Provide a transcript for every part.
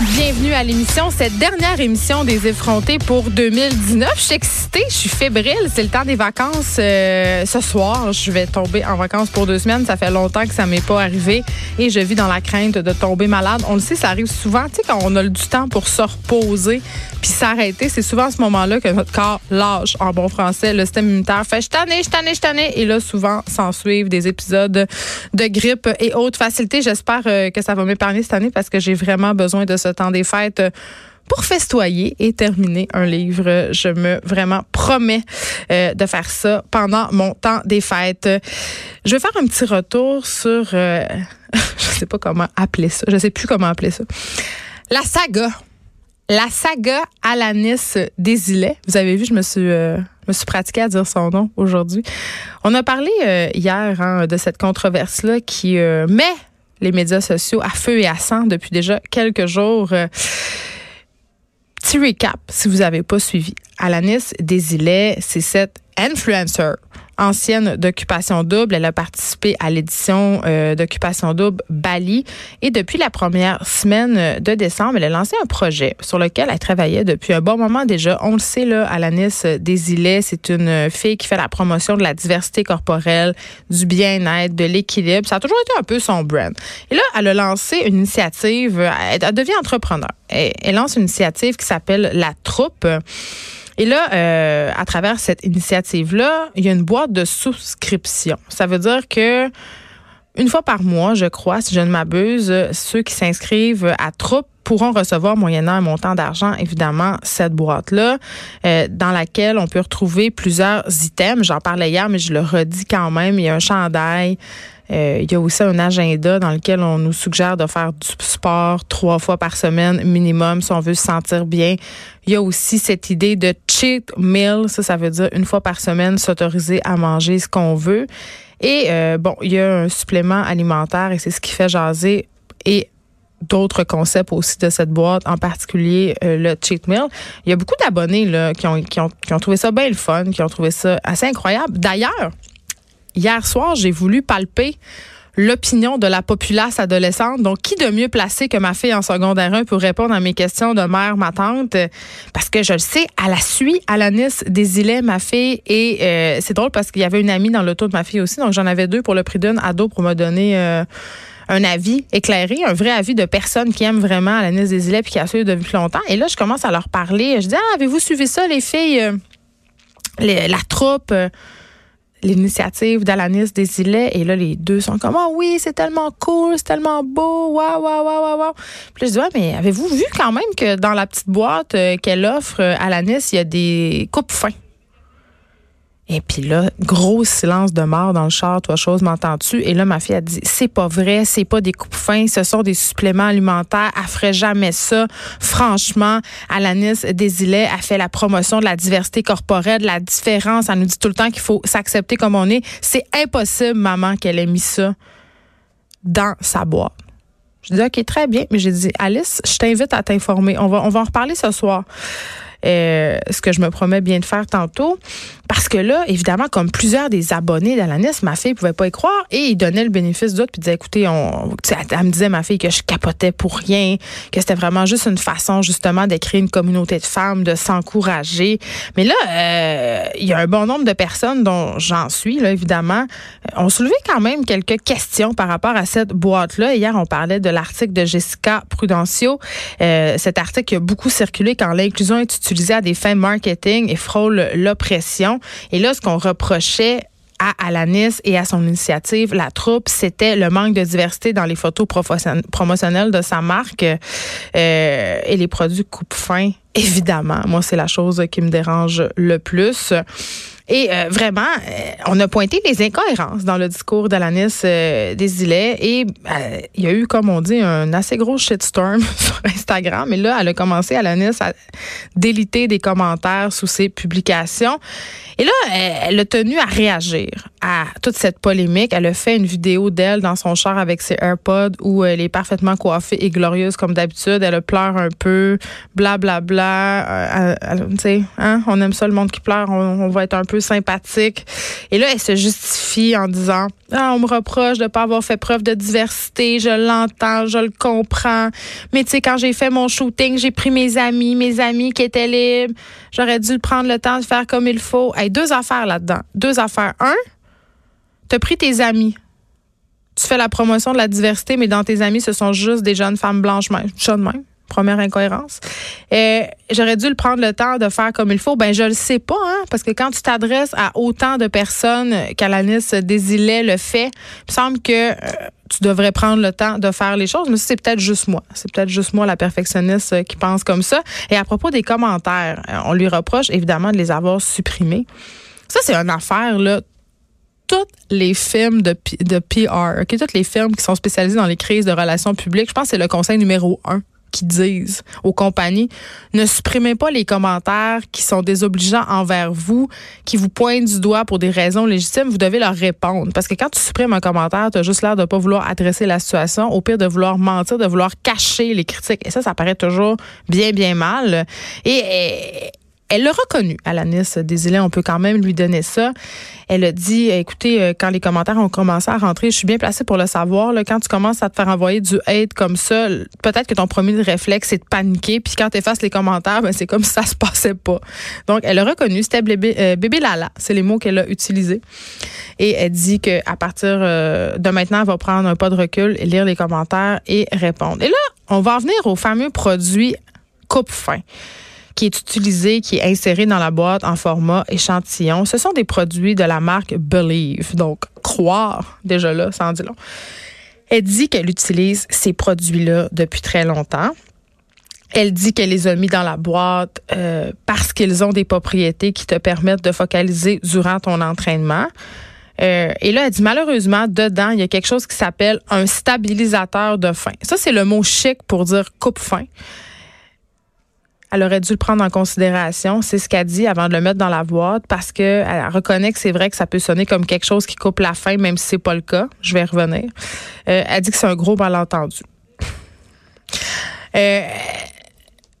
Bienvenue à l'émission, cette dernière émission des effrontés pour 2019. Je suis excitée, je suis fébrile. C'est le temps des vacances. Euh, ce soir, je vais tomber en vacances pour deux semaines. Ça fait longtemps que ça m'est pas arrivé et je vis dans la crainte de tomber malade. On le sait, ça arrive souvent. Tu sais, quand on a du temps pour se reposer puis s'arrêter, c'est souvent à ce moment-là que notre corps lâche, en bon français. Le système immunitaire fait je t'en ai, je t'en je t'en. Et là, souvent, s'en suivent des épisodes de grippe et autres facilités. J'espère euh, que ça va m'épargner cette année parce que j'ai vraiment besoin de ce temps des fêtes pour festoyer et terminer un livre. Je me vraiment promets euh, de faire ça pendant mon temps des fêtes. Je vais faire un petit retour sur, euh, je sais pas comment appeler ça, je sais plus comment appeler ça, la saga. La saga Alanis Desilets. Vous avez vu, je me suis, euh, me suis pratiquée à dire son nom aujourd'hui. On a parlé hier hein, de cette controverse-là qui met les médias sociaux à feu et à sang depuis déjà quelques jours. Euh, petit recap, si vous n'avez pas suivi. Alanis Desilets, c'est cette influencer ancienne d'Occupation Double. Elle a participé à l'édition euh, d'Occupation Double Bali. Et depuis la première semaine de décembre, elle a lancé un projet sur lequel elle travaillait depuis un bon moment déjà. On le sait, là, Alanis Desilets, c'est une fille qui fait la promotion de la diversité corporelle, du bien-être, de l'équilibre. Ça a toujours été un peu son brand. Et là, elle a lancé une initiative. Elle, devient entrepreneur. elle lance une initiative qui s'appelle La Troupe. Et là, euh, à travers cette initiative-là, il y a une boîte de souscription. Ça veut dire que une fois par mois, je crois, si je ne m'abuse, ceux qui s'inscrivent à Troupe pourront recevoir moyennant un montant d'argent, évidemment, cette boîte-là, euh, dans laquelle on peut retrouver plusieurs items. J'en parlais hier, mais je le redis quand même. Il y a un chandail, euh, il y a aussi un agenda dans lequel on nous suggère de faire du sport trois fois par semaine minimum si on veut se sentir bien. Il y a aussi cette idée de cheat meal, ça, ça veut dire une fois par semaine s'autoriser à manger ce qu'on veut. Et euh, bon, il y a un supplément alimentaire et c'est ce qui fait jaser et d'autres concepts aussi de cette boîte, en particulier euh, le cheat meal. Il y a beaucoup d'abonnés là qui ont, qui ont, qui ont trouvé ça bien le fun, qui ont trouvé ça assez incroyable. D'ailleurs, Hier soir, j'ai voulu palper l'opinion de la populace adolescente. Donc, qui de mieux placé que ma fille en secondaire 1 pour répondre à mes questions de mère, ma tante? Parce que je le sais, à la suite, Alanis Desilets, ma fille, et euh, c'est drôle parce qu'il y avait une amie dans l'auto de ma fille aussi. Donc, j'en avais deux pour le prix d'une ado pour me donner euh, un avis éclairé, un vrai avis de personnes qui aiment vraiment Alanis Desilets puis qui a suivi depuis longtemps. Et là, je commence à leur parler. Je dis, ah, avez-vous suivi ça, les filles? Euh, la troupe? L'initiative d'Alanis Desilets. Et là les deux sont comme oh oui c'est tellement cool c'est tellement beau waouh waouh waouh waouh puis je dis ouais mais avez-vous vu quand même que dans la petite boîte euh, qu'elle offre euh, Alanis il y a des coupes fins? Et puis là, gros silence de mort dans le char, toi chose, m'entends-tu? Et là, ma fille a dit, c'est pas vrai, c'est pas des coupes fins, ce sont des suppléments alimentaires, elle ferait jamais ça. Franchement, Alanis Desilets a fait la promotion de la diversité corporelle, de la différence. Elle nous dit tout le temps qu'il faut s'accepter comme on est. C'est impossible, maman, qu'elle ait mis ça dans sa boîte. Je dis, OK, très bien. Mais j'ai dit, Alice, je t'invite à t'informer. On va en reparler ce soir. Euh, ce que je me promets bien de faire tantôt. Parce que là, évidemment, comme plusieurs des abonnés d'Alanis, ma fille pouvait pas y croire et il donnait le bénéfice d'autre puis disait, écoutez, on, elle me disait, ma fille, que je capotais pour rien, que c'était vraiment juste une façon, justement, créer une communauté de femmes, de s'encourager. Mais là, euh, il y a un bon nombre de personnes dont j'en suis, là, évidemment, euh, ont soulevé quand même quelques questions par rapport à cette boîte-là. Hier, on parlait de l'article de Jessica Prudencio. Euh, cet article a beaucoup circulé quand l'inclusion est utilisée à des fins marketing et frôle l'oppression. Et là, ce qu'on reprochait à Alanis et à son initiative, la troupe, c'était le manque de diversité dans les photos promotionnelles de sa marque euh, et les produits coupe-fin. Évidemment, moi, c'est la chose qui me dérange le plus. Et euh, vraiment, euh, on a pointé les incohérences dans le discours d'Alanis euh, Desilets et euh, il y a eu, comme on dit, un assez gros shitstorm sur Instagram. Et là, elle a commencé, Alanis, à déliter des commentaires sous ses publications. Et là, elle a tenu à réagir. À toute cette polémique. Elle a fait une vidéo d'elle dans son char avec ses AirPods où elle est parfaitement coiffée et glorieuse comme d'habitude. Elle pleure un peu, blablabla. Bla, bla. Euh, tu sais, hein? on aime ça le monde qui pleure, on, va être un peu sympathique. Et là, elle se justifie en disant ah, on me reproche de pas avoir fait preuve de diversité, je l'entends, je le comprends. Mais tu sais, quand j'ai fait mon shooting, j'ai pris mes amis, mes amis qui étaient libres. J'aurais dû prendre le temps de faire comme il faut. Hey, deux affaires là-dedans. Deux affaires. Un, tu as pris tes amis. Tu fais la promotion de la diversité, mais dans tes amis, ce sont juste des jeunes femmes blanches, même. même. Première incohérence. Et j'aurais dû le prendre le temps de faire comme il faut. Ben, je le sais pas, hein, parce que quand tu t'adresses à autant de personnes qu'Alanis Désilet le fait, il me semble que euh, tu devrais prendre le temps de faire les choses, mais c'est peut-être juste moi. C'est peut-être juste moi, la perfectionniste, euh, qui pense comme ça. Et à propos des commentaires, euh, on lui reproche évidemment de les avoir supprimés. Ça, c'est une affaire, là tous les films de, de PR, okay, tous les films qui sont spécialisés dans les crises de relations publiques, je pense que c'est le conseil numéro un qui disent aux compagnies ne supprimez pas les commentaires qui sont désobligeants envers vous, qui vous pointent du doigt pour des raisons légitimes, vous devez leur répondre. Parce que quand tu supprimes un commentaire, tu as juste l'air de pas vouloir adresser la situation, au pire de vouloir mentir, de vouloir cacher les critiques. Et ça, ça paraît toujours bien, bien mal. Elle l'a reconnu, Alanis Desilets, on peut quand même lui donner ça. Elle a dit, écoutez, euh, quand les commentaires ont commencé à rentrer, je suis bien placée pour le savoir. Là, quand tu commences à te faire envoyer du hate comme ça, peut-être que ton premier réflexe, c'est de paniquer. Puis quand tu effaces les commentaires, ben, c'est comme si ça se passait pas. Donc, elle a reconnu, c'était bébé, euh, bébé Lala. C'est les mots qu'elle a utilisés. Et elle dit qu'à partir euh, de maintenant, elle va prendre un pas de recul, lire les commentaires et répondre. Et là, on va en venir au fameux produit coupe-fin qui est utilisé, qui est inséré dans la boîte en format échantillon. Ce sont des produits de la marque Believe. Donc, croire, déjà là, sans dire long. Elle dit qu'elle utilise ces produits-là depuis très longtemps. Elle dit qu'elle les a mis dans la boîte euh, parce qu'ils ont des propriétés qui te permettent de focaliser durant ton entraînement. Euh, et là, elle dit malheureusement, dedans, il y a quelque chose qui s'appelle un stabilisateur de faim. Ça, c'est le mot chic pour dire coupe-faim elle aurait dû le prendre en considération. C'est ce qu'elle dit avant de le mettre dans la boîte parce qu'elle reconnaît que c'est vrai que ça peut sonner comme quelque chose qui coupe la faim, même si c'est pas le cas. Je vais revenir. Euh, elle dit que c'est un gros malentendu. Euh,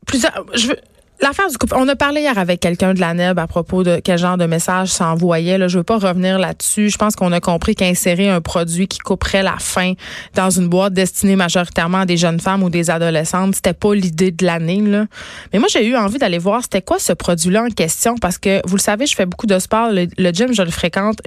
plusieurs, je veux, L'affaire du couple, on a parlé hier avec quelqu'un de la NEB à propos de quel genre de message s'envoyait. Là, je veux pas revenir là-dessus. Je pense qu'on a compris qu'insérer un produit qui couperait la faim dans une boîte destinée majoritairement à des jeunes femmes ou des adolescentes, c'était pas l'idée de l'année. Là. Mais moi, j'ai eu envie d'aller voir c'était quoi ce produit-là en question parce que vous le savez, je fais beaucoup de sport. Le, gym, je le fréquente.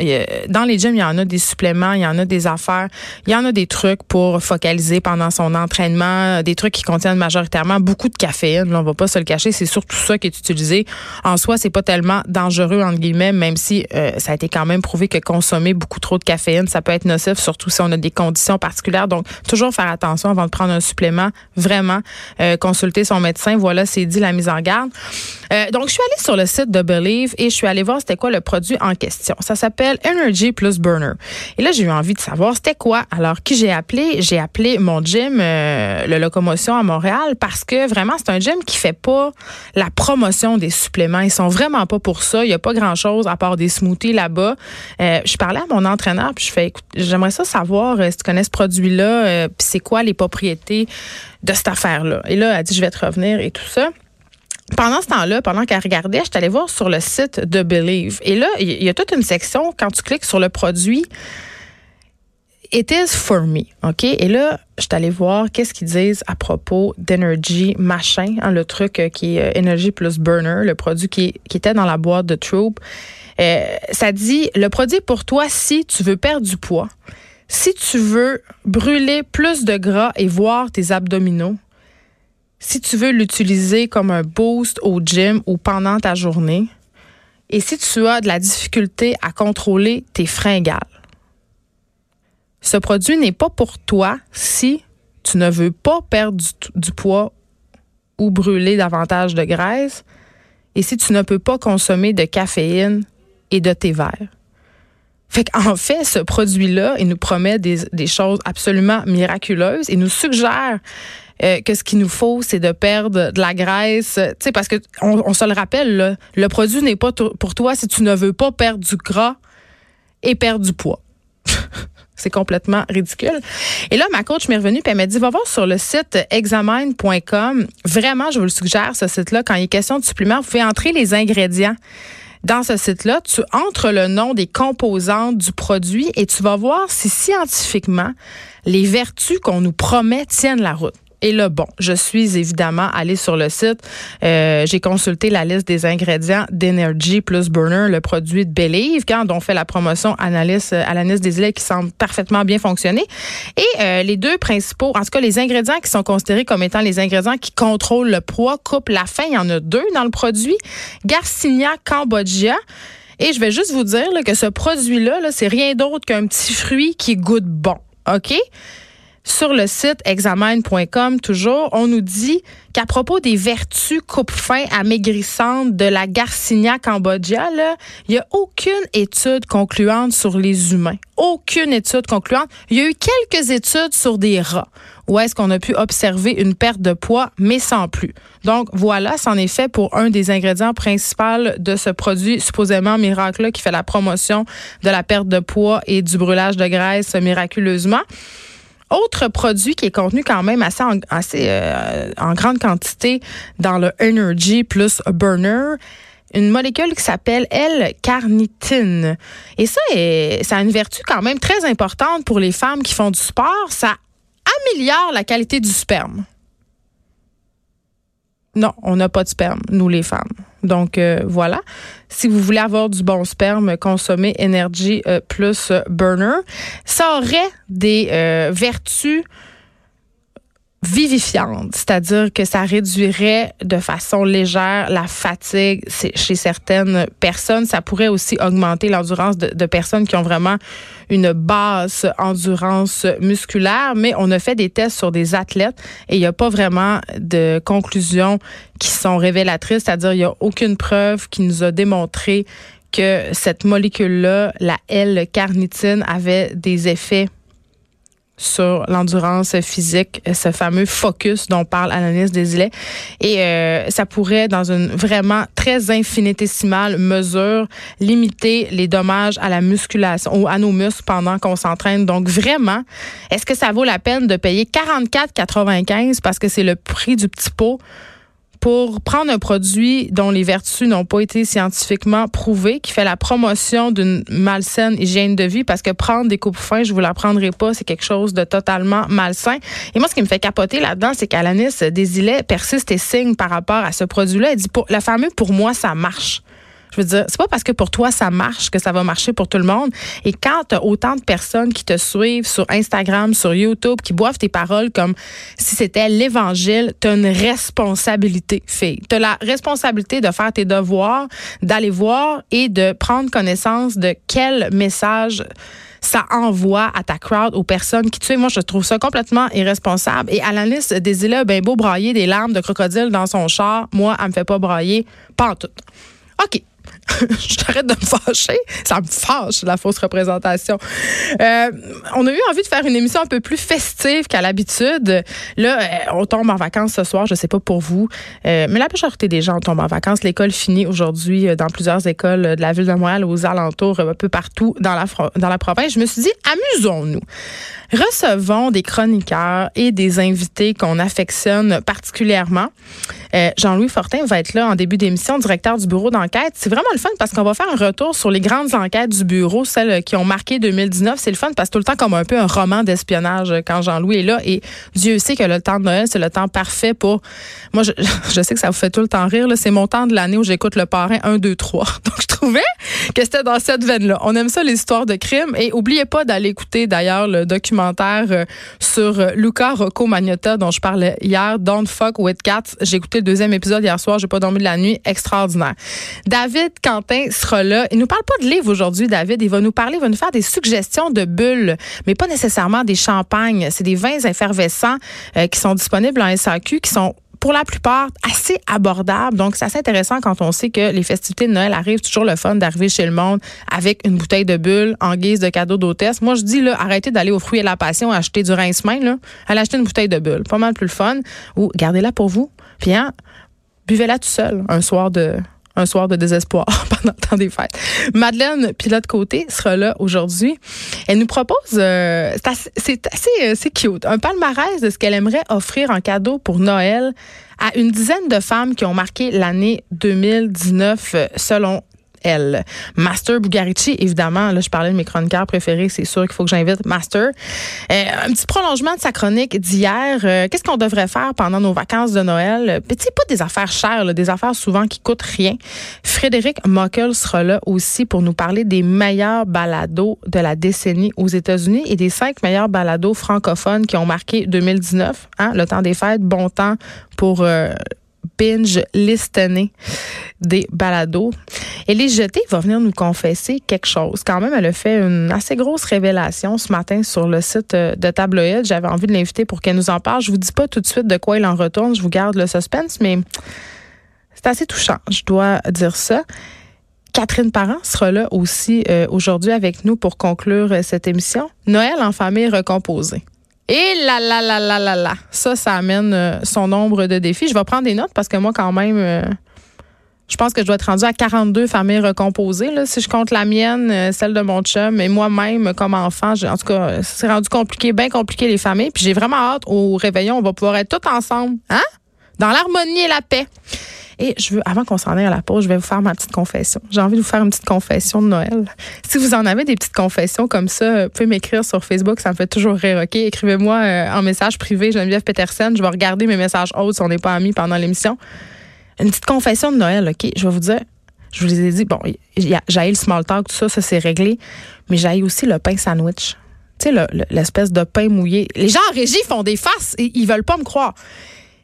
Dans les gyms, il y en a des suppléments, il y en a des affaires, il y en a des trucs pour focaliser pendant son entraînement, des trucs qui contiennent majoritairement beaucoup de caféine. On va pas se le cacher, tout ça qui est utilisé. En soi, c'est pas tellement dangereux entre guillemets, même si euh, ça a été quand même prouvé que consommer beaucoup trop de caféine, ça peut être nocif, surtout si on a des conditions particulières. Donc, toujours faire attention avant de prendre un supplément. Vraiment, euh, consulter son médecin. Voilà, c'est dit la mise en garde. Euh, donc, je suis allée sur le site de Believe et je suis allée voir c'était quoi le produit en question. Ça s'appelle Energy Plus Burner. Et là, j'ai eu envie de savoir c'était quoi. Alors, qui j'ai appelé? J'ai appelé mon gym, le Locomotion à Montréal, parce que vraiment, c'est un gym qui fait pas la promotion des suppléments. Ils sont vraiment pas pour ça. Il y a pas grand-chose à part des smoothies là-bas. Euh, je parlais à mon entraîneur, puis je fais, écoute, j'aimerais ça savoir euh, si tu connais ce produit-là, euh, puis c'est quoi les propriétés de cette affaire-là. Et là, elle a dit, je vais te revenir et tout ça pendant ce temps-là, pendant qu'elle regardait, je suis allée voir sur le site de Believe. Et là, il y a toute une section, quand tu cliques sur le produit, It is for me, OK? Et là, je suis allée voir qu'est-ce qu'ils disent à propos d'Energy Machin, hein, le truc euh, qui est euh, Energy plus Burner, le produit qui, était dans la boîte de Troop. Euh, ça dit, le produit pour toi si tu veux perdre du poids, si tu veux brûler plus de gras et voir tes abdominaux, si tu veux l'utiliser comme un boost au gym ou pendant ta journée, et si tu as de la difficulté à contrôler tes fringales, ce produit n'est pas pour toi si tu ne veux pas perdre du, poids ou brûler davantage de graisse et si tu ne peux pas consommer de caféine et de thé vert. Fait qu'en fait, ce produit-là, il nous promet des, choses absolument miraculeuses. Il nous suggère euh, que ce qu'il nous faut, c'est de perdre de la graisse. Tu sais, parce que on, se le rappelle, le produit n'est pas pour toi si tu ne veux pas perdre du gras et perdre du poids. C'est complètement ridicule. Et là, ma coach m'est revenue et elle m'a dit, va voir sur le site examine.com. Vraiment, je vous le suggère, ce site-là, quand il est question de suppléments, vous pouvez entrer les ingrédients. Dans ce site-là, tu entres le nom des composantes du produit et tu vas voir si scientifiquement les vertus qu'on nous promet tiennent la route. Et là, bon, je suis évidemment allée sur le site. Euh, j'ai consulté la liste des ingrédients d'Energy plus Burner, le produit de Believe, quand on fait la promotion Analyse, euh, Alanis des îles qui semble parfaitement bien fonctionner. Et euh, les deux principaux, en tout cas les ingrédients qui sont considérés comme étant les ingrédients qui contrôlent le poids, coupe la faim, il y en a deux dans le produit. Garcinia Cambodia. Et je vais juste vous dire que ce produit-là, -là, c'est rien d'autre qu'un petit fruit qui goûte bon. OK? Sur le site examen.com, toujours, on nous dit qu'à propos des vertus coupe-fin amaigrissantes de la Garcinia Cambodia, il n'y a aucune étude concluante sur les humains. Aucune étude concluante. Il y a eu quelques études sur des rats où est-ce qu'on a pu observer une perte de poids, mais sans plus? Donc voilà, c'en est fait pour un des ingrédients principaux de ce produit supposément miracle qui fait la promotion de la perte de poids et du brûlage de graisse miraculeusement. Autre produit qui est contenu quand même assez en, euh, en grande quantité dans le Energy plus Burner, une molécule qui s'appelle L-carnitine. Et ça, ça a une vertu quand même très importante pour les femmes qui font du sport. Ça améliore la qualité du sperme. Non, on n'a pas de sperme, nous les femmes. Donc euh, voilà. Si vous voulez avoir du bon sperme, consommez Energy euh, plus Burner. Ça aurait des euh, vertus vivifiante, c'est-à-dire que ça réduirait de façon légère la fatigue chez certaines personnes. Ça pourrait aussi augmenter l'endurance de, personnes qui ont vraiment une basse endurance musculaire, mais on a fait des tests sur des athlètes et il n'y a pas vraiment de conclusions qui sont révélatrices, c'est-à-dire il n'y a aucune preuve qui nous a démontré que cette molécule-là, la L-carnitine, avait des effets sur l'endurance physique, ce fameux focus dont parle Ananis Desilets. Et euh, ça pourrait, dans une vraiment très infinitésimale mesure, limiter les dommages à la musculation ou à nos muscles pendant qu'on s'entraîne. Donc vraiment, est-ce que ça vaut la peine de payer 44,95 parce que c'est le prix du petit pot? Pour prendre un produit dont les vertus n'ont pas été scientifiquement prouvées, qui fait la promotion d'une malsaine hygiène de vie, parce que prendre des coupes fins, je vous l'apprendrai pas, c'est quelque chose de totalement malsain. Et moi, ce qui me fait capoter là-dedans, c'est qu'Alanis Desilets persiste et signe par rapport à ce produit-là. Elle dit, pour, le fameux, pour moi, ça marche. Je veux dire, c'est pas parce que pour toi ça marche que ça va marcher pour tout le monde. Et quand tu as autant de personnes qui te suivent sur Instagram, sur YouTube, qui boivent tes paroles comme si c'était l'évangile, tu as une responsabilité, fille. Tu la responsabilité de faire tes devoirs, d'aller voir et de prendre connaissance de quel message ça envoie à ta crowd, aux personnes qui tu Moi, je trouve ça complètement irresponsable. Et à la liste des ben beau brailler des larmes de crocodile dans son char, moi, elle me fait pas brailler, pas en tout. OK. je t'arrête de me fâcher. Ça me fâche, la fausse représentation. Euh, on a eu envie de faire une émission un peu plus festive qu'à l'habitude. Là, euh, on tombe en vacances ce soir, je sais pas pour vous, euh, mais la majorité des gens tombent en vacances. L'école finit aujourd'hui dans plusieurs écoles de la ville de Montréal, aux alentours, un peu partout dans la, dans la province. Je me suis dit, amusons-nous. Recevons des chroniqueurs et des invités qu'on affectionne particulièrement. Jean-Louis Fortin va être là en début d'émission, directeur du bureau d'enquête. C'est vraiment le fun parce qu'on va faire un retour sur les grandes enquêtes du bureau, celles qui ont marqué 2019. C'est le fun parce que tout le temps comme un peu un roman d'espionnage quand Jean-Louis est là. Et Dieu sait que le temps de Noël, c'est le temps parfait pour. Moi, je, sais que ça vous fait tout le temps rire. C'est mon temps de l'année où j'écoute le parrain 1, 2, 3. Donc, je trouvais que c'était dans cette veine-là. On aime ça, les histoires de crimes. Et oubliez pas d'aller écouter d'ailleurs le documentaire euh, sur euh, Luca Rocco Magnotta dont je parlais hier, Don't Fuck with Cats. J'ai écouté le deuxième épisode hier soir. J'ai pas dormi de la nuit. Extraordinaire. David Quentin sera là. Il nous parle pas de livre aujourd'hui, David. Il va nous parler, il va nous faire des suggestions de bulles, mais pas nécessairement des champagnes. C'est des vins effervescents euh, qui sont disponibles en SAQ, qui sont pour la plupart assez abordables. Donc, c'est assez intéressant quand on sait que les festivités de Noël arrivent. Toujours le fun d'arriver chez le monde avec une bouteille de bulles en guise de cadeau d'hôtesse. Moi, je dis, là, arrêtez d'aller aux fruits et la passion acheter du rince-main, là. Allez acheter une bouteille de bulles. Pas mal plus le fun. Ou gardez-la pour vous. Puis, hein, buvez-la tout seul un soir de un soir de désespoir pendant le temps des fêtes. Madeleine Pilote Côté sera là aujourd'hui. Elle nous propose, euh, c'est assez, assez, cute, un palmarès de ce qu'elle aimerait offrir en cadeau pour Noël à une dizaine de femmes qui ont marqué l'année 2019 selon Master Bugarici, évidemment, là, je parlais de mes chroniqueurs préférés, c'est sûr qu'il faut que j'invite Master. Euh, un petit prolongement de sa chronique d'hier. Euh, qu'est-ce qu'on devrait faire pendant nos vacances de Noël? Petit pas des affaires chères, des affaires souvent qui coûtent rien. Frédéric Mockel sera là aussi pour nous parler des meilleurs balados de la décennie aux États-Unis et des cinq meilleurs balados francophones qui ont marqué 2019. Hein, le temps des fêtes, bon temps pour euh, binge listener des balados. Élise Jeté va venir nous confesser quelque chose. Quand même, elle a fait une assez grosse révélation ce matin sur le site euh, de Tabloïd. J'avais envie de l'inviter pour qu'elle nous en parle. Je vous dis pas tout de suite de quoi il en retourne. Je vous garde le suspense, mais c'est assez touchant. Je dois dire ça. Catherine Parent sera là aussi euh, aujourd'hui avec nous pour conclure euh, cette émission. Noël en famille recomposée. Et là, là, là, là, là, là. Ça, ça amène son nombre de défis. Je vais prendre des notes parce que moi, quand même, je pense que je dois être rendue à 42 familles recomposées. Là, si je compte la mienne, euh, celle de mon chum et moi-même comme enfant, en tout cas, c'est rendu compliqué, bien compliqué les familles. Puis j'ai vraiment hâte au réveillon, on va pouvoir être tous ensemble, hein? Dans l'harmonie et la paix. Et je veux, avant qu'on s'en aille à la pause, je vais vous faire ma petite confession. J'ai envie de vous faire une petite confession de Noël. Si vous en avez des petites confessions comme ça, vous pouvez m'écrire sur Facebook, ça me fait toujours rire, OK? Écrivez-moi euh, en message privé, Geneviève Petersen. Je vais regarder mes messages autres si on n'est pas amis pendant l'émission. Une petite confession de Noël, OK? Je vais vous dire, je vous ai dit, bon, j'ai le small talk, tout ça, ça c'est réglé, mais j'ai aussi le pain sandwich. Tu sais, l'espèce de pain mouillé. Les gens en régie font des faces et ils veulent pas me croire.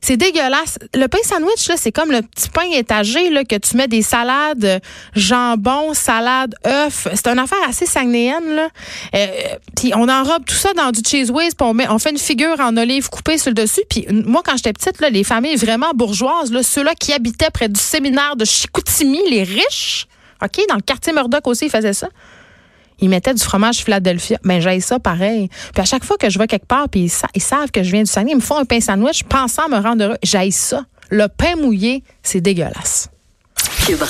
C'est dégueulasse. Le pain sandwich, c'est comme le petit pain étagé là, que tu mets des salades, jambon, salade, œufs. C'est une affaire assez sagnéenne. Là. Euh, puis on enrobe tout ça dans du cheese whiz, puis on, met, on fait une figure en olive coupée sur le dessus. Puis moi, quand j'étais petite, là, les familles vraiment bourgeoises, là, ceux-là qui habitaient près du séminaire de Chicoutimi, les riches, OK, dans le quartier Murdoch aussi, ils faisaient ça ils mettaient du fromage Philadelphia. Ben, j'ai ça pareil. Puis à chaque fois que je vais quelque part, puis ils, savent que je viens du Saguenay, ils me font un pain sandwich pensant me rendre heureux. J'ai ça. Le pain mouillé, c'est dégueulasse.